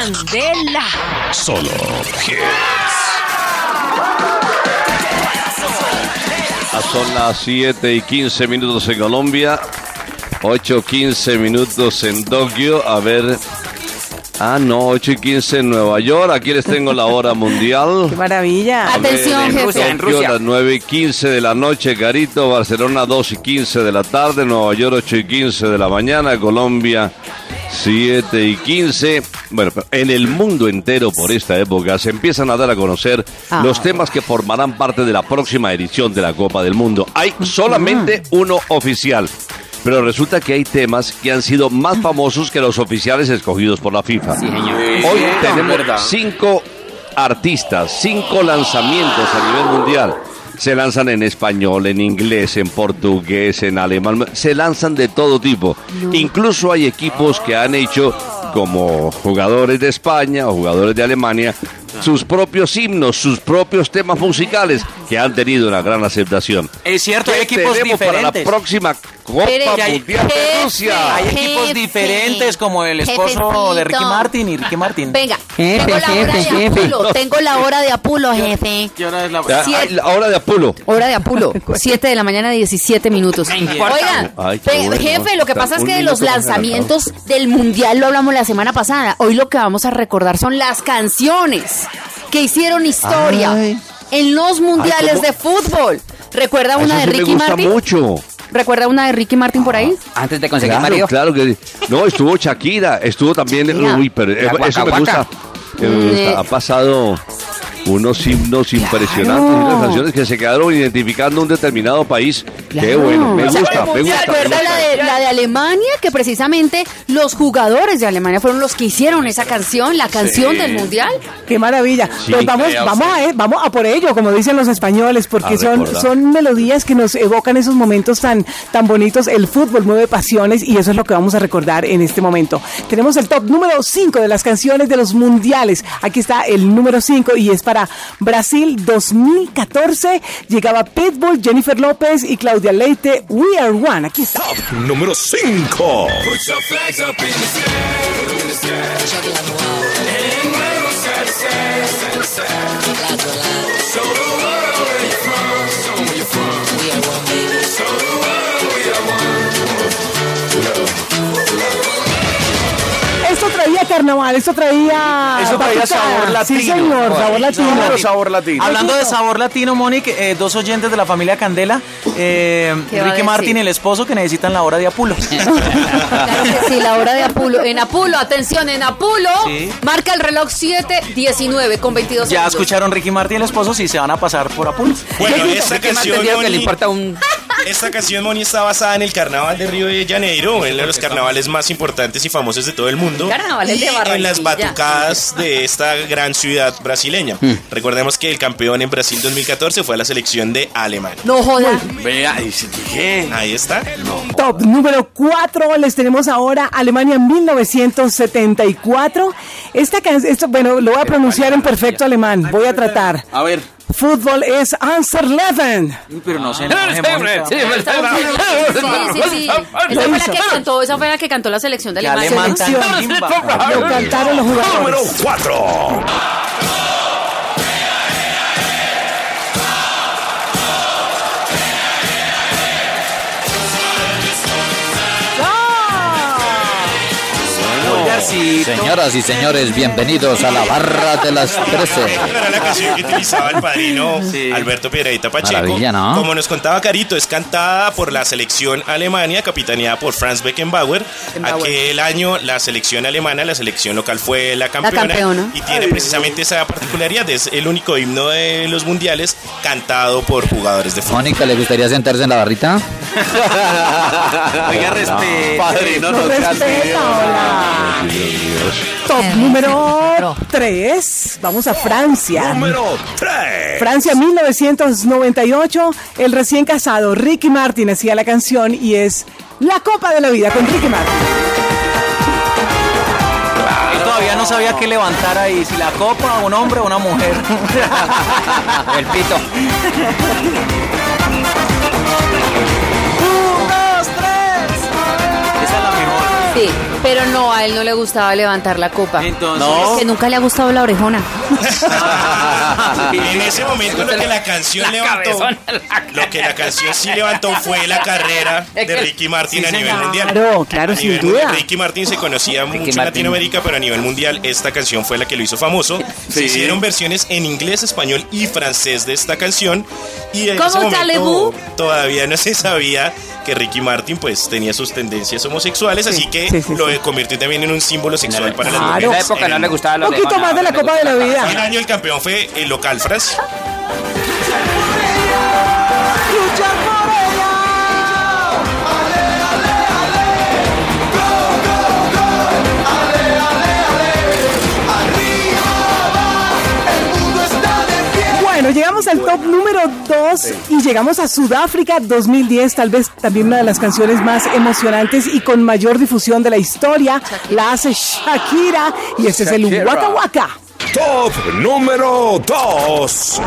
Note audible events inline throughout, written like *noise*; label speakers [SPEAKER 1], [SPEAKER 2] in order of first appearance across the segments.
[SPEAKER 1] Candela.
[SPEAKER 2] Solo
[SPEAKER 3] Ah, Son las 7 y 15 minutos en Colombia, 8 15 minutos en Tokio. A ver. Ah, no, 8 y 15 en Nueva York. Aquí les tengo la hora mundial. *laughs*
[SPEAKER 4] ¡Qué maravilla!
[SPEAKER 3] A ver,
[SPEAKER 1] Atención,
[SPEAKER 3] en
[SPEAKER 1] jefe.
[SPEAKER 3] Tokio,
[SPEAKER 5] en Rusia.
[SPEAKER 3] las 9 y 15 de la noche, Carito. Barcelona, 2 y 15 de la tarde. Nueva York, 8 y 15 de la mañana. Colombia, 7 y 15. Bueno, en el mundo entero por esta época se empiezan a dar a conocer
[SPEAKER 1] Ah.
[SPEAKER 3] los temas que formarán parte de la próxima edición de la Copa del Mundo. Hay solamente uno oficial. Pero resulta que hay temas que han sido más famosos que los oficiales escogidos por la FIFA.
[SPEAKER 5] Sí, señor.
[SPEAKER 3] Hoy tenemos cinco artistas, cinco lanzamientos a nivel mundial. Se lanzan en español, en inglés, en portugués, en alemán. Se lanzan de todo tipo. Incluso hay equipos que han hecho, como jugadores de España o jugadores de Alemania, sus propios himnos, sus propios temas musicales que han tenido una gran aceptación.
[SPEAKER 5] Es cierto, hay
[SPEAKER 3] ¿Qué
[SPEAKER 5] equipos
[SPEAKER 3] tenemos para la próxima Copa
[SPEAKER 5] hay-
[SPEAKER 3] Mundial de Rusia?
[SPEAKER 5] Hay equipos
[SPEAKER 1] Jefe.
[SPEAKER 5] diferentes como el esposo de Ricky. Martin y Ricky Martin.
[SPEAKER 1] Venga,
[SPEAKER 4] Jefe,
[SPEAKER 1] tengo la hora
[SPEAKER 4] jefe,
[SPEAKER 1] de
[SPEAKER 4] jefe.
[SPEAKER 1] Apulo. Tengo la hora de Apulo, jefe.
[SPEAKER 5] ¿Qué hora es la-
[SPEAKER 3] Ya,
[SPEAKER 1] Siete.
[SPEAKER 3] ay, la hora de Apulo.
[SPEAKER 1] Hora de Apulo, *laughs* 7 de la mañana, 17 minutos. Oigan,
[SPEAKER 3] Ay, bueno.
[SPEAKER 1] jefe, lo que pasa es que de los lanzamientos del Mundial lo hablamos la semana pasada. Hoy lo que vamos a recordar son las canciones que hicieron historia
[SPEAKER 4] Ay.
[SPEAKER 1] en los Mundiales de fútbol. ¿Recuerda una
[SPEAKER 3] Eso
[SPEAKER 1] de
[SPEAKER 3] sí
[SPEAKER 1] Ricky
[SPEAKER 3] me gusta
[SPEAKER 1] Martin?
[SPEAKER 3] mucho.
[SPEAKER 1] ¿Recuerda una de Ricky Martin por ahí?
[SPEAKER 5] Antes de conseguir
[SPEAKER 3] Claro,
[SPEAKER 5] marido.
[SPEAKER 3] claro que no, estuvo Shakira, estuvo también,
[SPEAKER 1] Shakira.
[SPEAKER 3] uy, pero eh,
[SPEAKER 5] La
[SPEAKER 3] eso me gusta.
[SPEAKER 5] Waka.
[SPEAKER 3] que me gusta.
[SPEAKER 1] Mm.
[SPEAKER 3] Ha pasado unos himnos impresionantes, unas canciones que se quedaron identificando un determinado país. Qué
[SPEAKER 1] Claro.
[SPEAKER 3] bueno, me gusta, me gusta. me
[SPEAKER 1] ¿Recuerda la
[SPEAKER 3] gusta.
[SPEAKER 1] de, la de Alemania? Que precisamente los jugadores de Alemania fueron los que hicieron esa canción, la canción del Mundial.
[SPEAKER 4] ¡Qué maravilla!
[SPEAKER 3] Sí,
[SPEAKER 4] pues vamos, vamos, a, eh, vamos a por ello, como dicen los españoles, porque
[SPEAKER 3] A
[SPEAKER 4] son,
[SPEAKER 3] recordar.
[SPEAKER 4] son melodías que nos evocan esos momentos tan, tan bonitos. El fútbol mueve pasiones y eso es lo que vamos a recordar en este momento. Tenemos el top número 5 de las canciones de los mundiales. Aquí está el número 5 y es para Brasil 2014. Llegaba Pitbull, Jennifer López y Claudia Leite. We are one. Aquí está.
[SPEAKER 2] número 5.
[SPEAKER 4] Carnaval, esto traía.
[SPEAKER 5] Eso traía
[SPEAKER 4] batucada.
[SPEAKER 5] sabor latino.
[SPEAKER 4] Sí, señor, sabor latino.
[SPEAKER 5] Claro, sabor latino. Hablando de sabor latino, Mónica, eh, dos oyentes de la familia Candela, eh,
[SPEAKER 1] ¿Qué va a
[SPEAKER 5] Ricky
[SPEAKER 1] decir?
[SPEAKER 5] Martin y el esposo que necesitan la hora de Apulo. *laughs*
[SPEAKER 1] Claro que sí, la hora de Apulo. En Apulo, atención, en Apulo,
[SPEAKER 5] Sí.
[SPEAKER 1] marca el reloj 7.19 con 22
[SPEAKER 5] ya
[SPEAKER 1] segundos.
[SPEAKER 5] escucharon Ricky Martin y el esposo si se van a pasar por Apulo.
[SPEAKER 6] Bueno, esta canción, Moni,
[SPEAKER 5] un...
[SPEAKER 6] esta canción, Moni, está basada en el carnaval de Río de Janeiro, uno de los carnavales más importantes y famosos de todo el mundo.
[SPEAKER 1] Carnavales de
[SPEAKER 6] y en las
[SPEAKER 1] Barranquilla.
[SPEAKER 6] batucadas de esta gran ciudad brasileña.
[SPEAKER 5] Hmm.
[SPEAKER 6] Recordemos que el campeón en Brasil 2014 fue la selección de Alemania.
[SPEAKER 1] No joda.
[SPEAKER 5] Vea.
[SPEAKER 6] Ahí está.
[SPEAKER 4] Top número 4 les tenemos ahora Alemania 1974. Esta canción, esto, bueno, lo voy a pronunciar en perfecto alemán. Voy a tratar.
[SPEAKER 5] A ver.
[SPEAKER 4] Fútbol es Answer Leven.
[SPEAKER 5] Pero no se enoje, Mónica.
[SPEAKER 1] Sí, sí, sí. Esa fue la que cantó, esa fue la que cantó la selección de Alemania.
[SPEAKER 4] Lo cantaron los
[SPEAKER 2] Número
[SPEAKER 4] jugadores.
[SPEAKER 2] 4.
[SPEAKER 5] Pulgarcito.
[SPEAKER 7] Señoras y señores, bienvenidos a la barra de las 13.
[SPEAKER 6] Era la canción que utilizaba el padrino
[SPEAKER 5] Sí.
[SPEAKER 6] Alberto Piedradita Pacheco.
[SPEAKER 7] ¿no?
[SPEAKER 6] Como nos contaba Carito, es cantada por la selección Alemania, capitaneada por Franz Beckenbauer. Aquel año la selección alemana, la selección local fue la campeona.
[SPEAKER 1] campeona.
[SPEAKER 6] Y tiene precisamente esa particularidad, es el único himno de los mundiales cantado por jugadores de fútbol.
[SPEAKER 7] Mónica, ¿le gustaría sentarse en la barrita?
[SPEAKER 5] Oiga, respeto.
[SPEAKER 7] Padrino,
[SPEAKER 4] No respeta, hola. Top número 3. Vamos a Francia.
[SPEAKER 2] Número 3.
[SPEAKER 4] Francia 1998. El recién casado Ricky Martin hacía la canción y es La Copa de la Vida con Ricky Martin.
[SPEAKER 5] Todavía no sabía qué levantar ahí, si la copa, un hombre o una mujer. *laughs* El pito. Un, dos, tres. Esa es la mejor.
[SPEAKER 1] Sí. Pero no, a él no le gustaba levantar la copa.
[SPEAKER 5] Entonces-
[SPEAKER 1] Es que nunca le ha gustado la orejona. *laughs*
[SPEAKER 6] En ese momento lo que la canción levantó, lo que la canción sí levantó fue la carrera de Ricky Martin a nivel mundial.
[SPEAKER 4] Claro, claro,
[SPEAKER 6] A
[SPEAKER 4] sin
[SPEAKER 6] nivel
[SPEAKER 4] duda.
[SPEAKER 6] mundial, Ricky Martin se conocía mucho en
[SPEAKER 7] Martin.
[SPEAKER 6] Latinoamérica, pero a nivel mundial esta canción fue la que lo hizo famoso. Se hicieron versiones en inglés, español y francés de esta canción. Y en
[SPEAKER 1] ¿Cómo,
[SPEAKER 6] ese momento todavía no se sabía que Ricky Martin pues tenía sus tendencias homosexuales, así que
[SPEAKER 4] sí, sí,
[SPEAKER 6] lo
[SPEAKER 4] sí.
[SPEAKER 6] convirtió también en un símbolo sexual para las
[SPEAKER 4] Claro.
[SPEAKER 7] En
[SPEAKER 6] mujeres.
[SPEAKER 7] esa época no
[SPEAKER 6] En-
[SPEAKER 7] le gustaba la
[SPEAKER 4] Un poquito más de la Copa de la Vida.
[SPEAKER 6] año el campeón fue el local Francia.
[SPEAKER 4] Llegamos al top número 2 y llegamos a Sudáfrica 2010, tal vez también una de las canciones más emocionantes y con mayor difusión de la historia. La hace Shakira y este es el. Waka Waka.
[SPEAKER 2] Top número 2.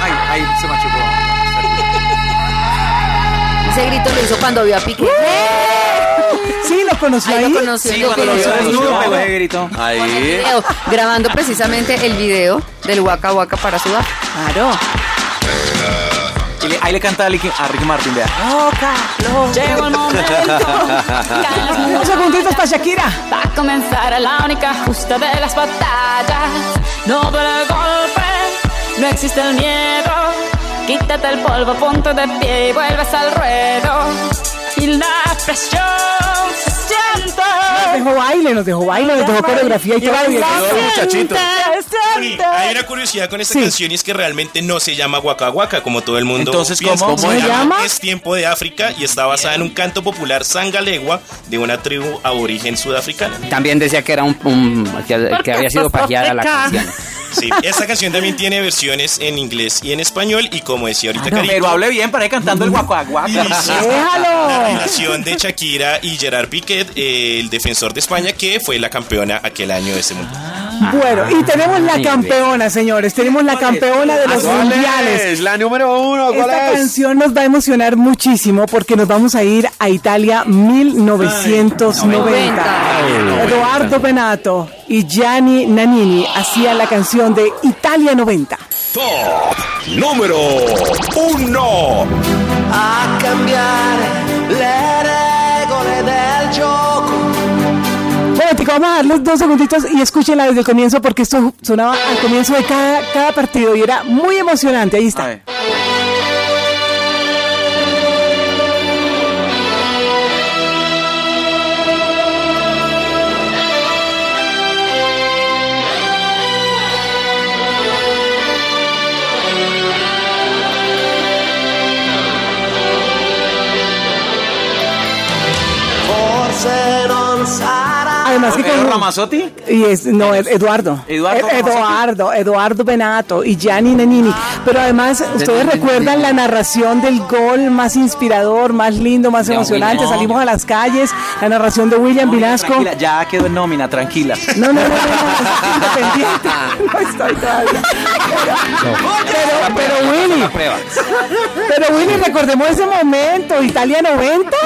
[SPEAKER 5] Ay, ay, se machucó.
[SPEAKER 1] Ese grito lo hizo cuando vio a Piqué.
[SPEAKER 4] Sí, lo conoció
[SPEAKER 1] Ahí
[SPEAKER 4] ahí.
[SPEAKER 1] lo conoció.
[SPEAKER 5] Sí,
[SPEAKER 1] lo
[SPEAKER 5] cuando lo vio
[SPEAKER 1] conoció.
[SPEAKER 5] desnudo, pegó ese grito.
[SPEAKER 1] Con el
[SPEAKER 3] Ahí.
[SPEAKER 1] video, grabando precisamente el video del Waka Waka para Sudáfrica.
[SPEAKER 4] Claro.
[SPEAKER 5] Y le- ahí le canta a Ricky, a Ricky Martin, vea.
[SPEAKER 8] Llegó el momento. *laughs*
[SPEAKER 4] Para Shakira.
[SPEAKER 8] Va a comenzar la única justa de las batallas. No duele el golpe, no existe el miedo. Quítate el polvo, ponte de pie y vuelves al ruedo. Y la presión se siente.
[SPEAKER 4] Nos dejó baile, nos dejó baile, nos dejó coreografía y todo.
[SPEAKER 6] muchachito. Sí, hay una curiosidad con esta
[SPEAKER 4] Sí.
[SPEAKER 6] canción y es que realmente no se llama Waka Waka como todo el mundo
[SPEAKER 5] Entonces,
[SPEAKER 6] piensa.
[SPEAKER 5] ¿cómo?
[SPEAKER 4] ¿Cómo se llama?
[SPEAKER 6] Es tiempo de África y está basada en un canto popular sangalegua de una tribu aborigen sudafricana.
[SPEAKER 7] También decía que era un, un- que, que había sido pajeada la canción. *laughs*
[SPEAKER 6] Sí, esta canción también tiene versiones en inglés y en español y como decía ahorita Carito,
[SPEAKER 5] Pero hable bien para ir cantando el *laughs*
[SPEAKER 6] inició la relación de Shakira y Gerard Piqué, eh, el defensor de España, que fue la campeona aquel año de ese mundial.
[SPEAKER 4] Bueno, y tenemos la campeona, señores. Tenemos la campeona de los mundiales.
[SPEAKER 3] La número uno, ¿cuál
[SPEAKER 4] Esta
[SPEAKER 3] es?
[SPEAKER 4] canción nos va a emocionar muchísimo porque nos vamos a ir a Italia 1990. Eduardo Benato y Gianni Nannini hacían la canción de Italia 90.
[SPEAKER 2] Top número 1.
[SPEAKER 9] a cambiare le
[SPEAKER 4] Vamos a darles dos segunditos y escúchenla desde el comienzo porque esto sonaba al comienzo de cada, cada partido y era muy emocionante. Ahí está.
[SPEAKER 5] Ay.
[SPEAKER 4] Además que
[SPEAKER 5] ¿Pedro
[SPEAKER 4] como-
[SPEAKER 5] Ramazzotti?
[SPEAKER 4] Y es, no, es Eduardo.
[SPEAKER 5] Eduardo
[SPEAKER 4] Ed- Eduardo, Eduardo Benato y Gianni Nannini. Pero además, ustedes recuerdan la narración del gol más inspirador, más lindo, más emocionante. Salimos a las calles, la narración de William Vinasco.
[SPEAKER 5] Ya quedó en nómina, tranquila.
[SPEAKER 4] No, no, no, no, independiente. No estoy todavía. Pero, pero Willy, pero Willy, recordemos ese momento, Italia 90.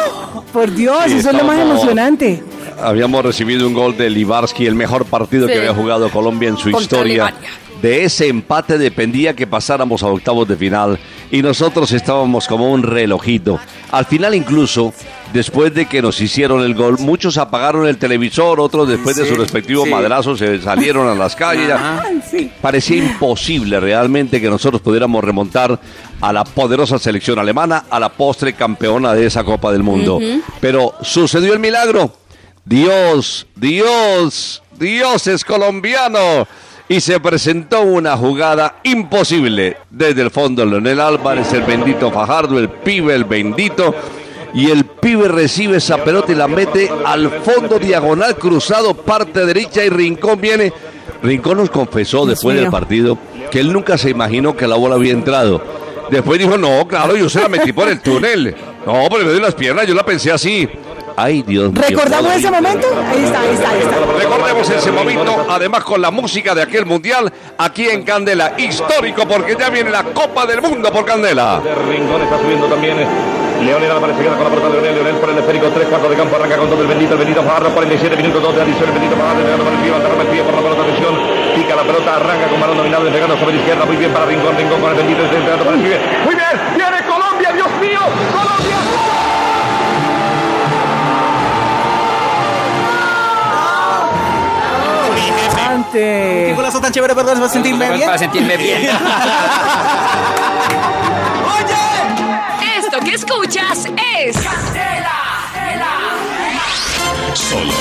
[SPEAKER 4] Por Dios, eso es lo más emocionante.
[SPEAKER 3] Habíamos recibido un gol de Libarski, el mejor partido que había jugado Colombia en su
[SPEAKER 1] Contra
[SPEAKER 3] historia.
[SPEAKER 1] Alemania.
[SPEAKER 3] De ese empate dependía que pasáramos a octavos de final y nosotros estábamos como un relojito. Al final incluso, después de que nos hicieron el gol, muchos apagaron el televisor, otros después de su respectivo
[SPEAKER 5] sí.
[SPEAKER 3] madrazo se salieron a las calles. Parecía imposible realmente que nosotros pudiéramos remontar a la poderosa selección alemana, a la postre campeona de esa Copa del Mundo. Pero sucedió el milagro. Dios, Dios, Dios es colombiano. Y se presentó una jugada imposible. Desde el fondo, Leonel Álvarez, el bendito Fajardo, el pibe, el bendito. Y el pibe recibe esa pelota y la mete al fondo diagonal cruzado, parte derecha y Rincón viene. Rincón nos confesó después del partido que él nunca se imaginó que la bola había entrado. Después dijo, no, claro, yo se la metí por el túnel. No, pero me dio las piernas, yo la pensé así. Ay, Dios mío.
[SPEAKER 4] ¿Recordamos ese momento? Ahí está, ahí está, ahí está.
[SPEAKER 3] Recordemos ese momento, además con la música de aquel mundial, aquí en Candela. Histórico, porque ya viene la Copa del Mundo por Candela.
[SPEAKER 10] De Rincón está subiendo también Leonel Álvarez se queda con la pelota de Leonel. Leonel por el esférico. Tres cuartos de campo. Arranca con todo el bendito. El bendito Fajardo. 47 minutos. Dos de adición. El bendito Fajardo. Pegando por el pie. Agarra el pie por la pelota. Atención. Pica la pelota. Arranca con balón dominado. Despegando sobre la izquierda. Muy bien para Rincón. Rincón con el bendito. Entregando para el pibe. Muy bien.
[SPEAKER 4] Ante.
[SPEAKER 5] Qué golazo tan chévere, perdón, para sentirme bien.
[SPEAKER 7] Para sentirme bien.
[SPEAKER 11] Esto que escuchas es.
[SPEAKER 2] Solo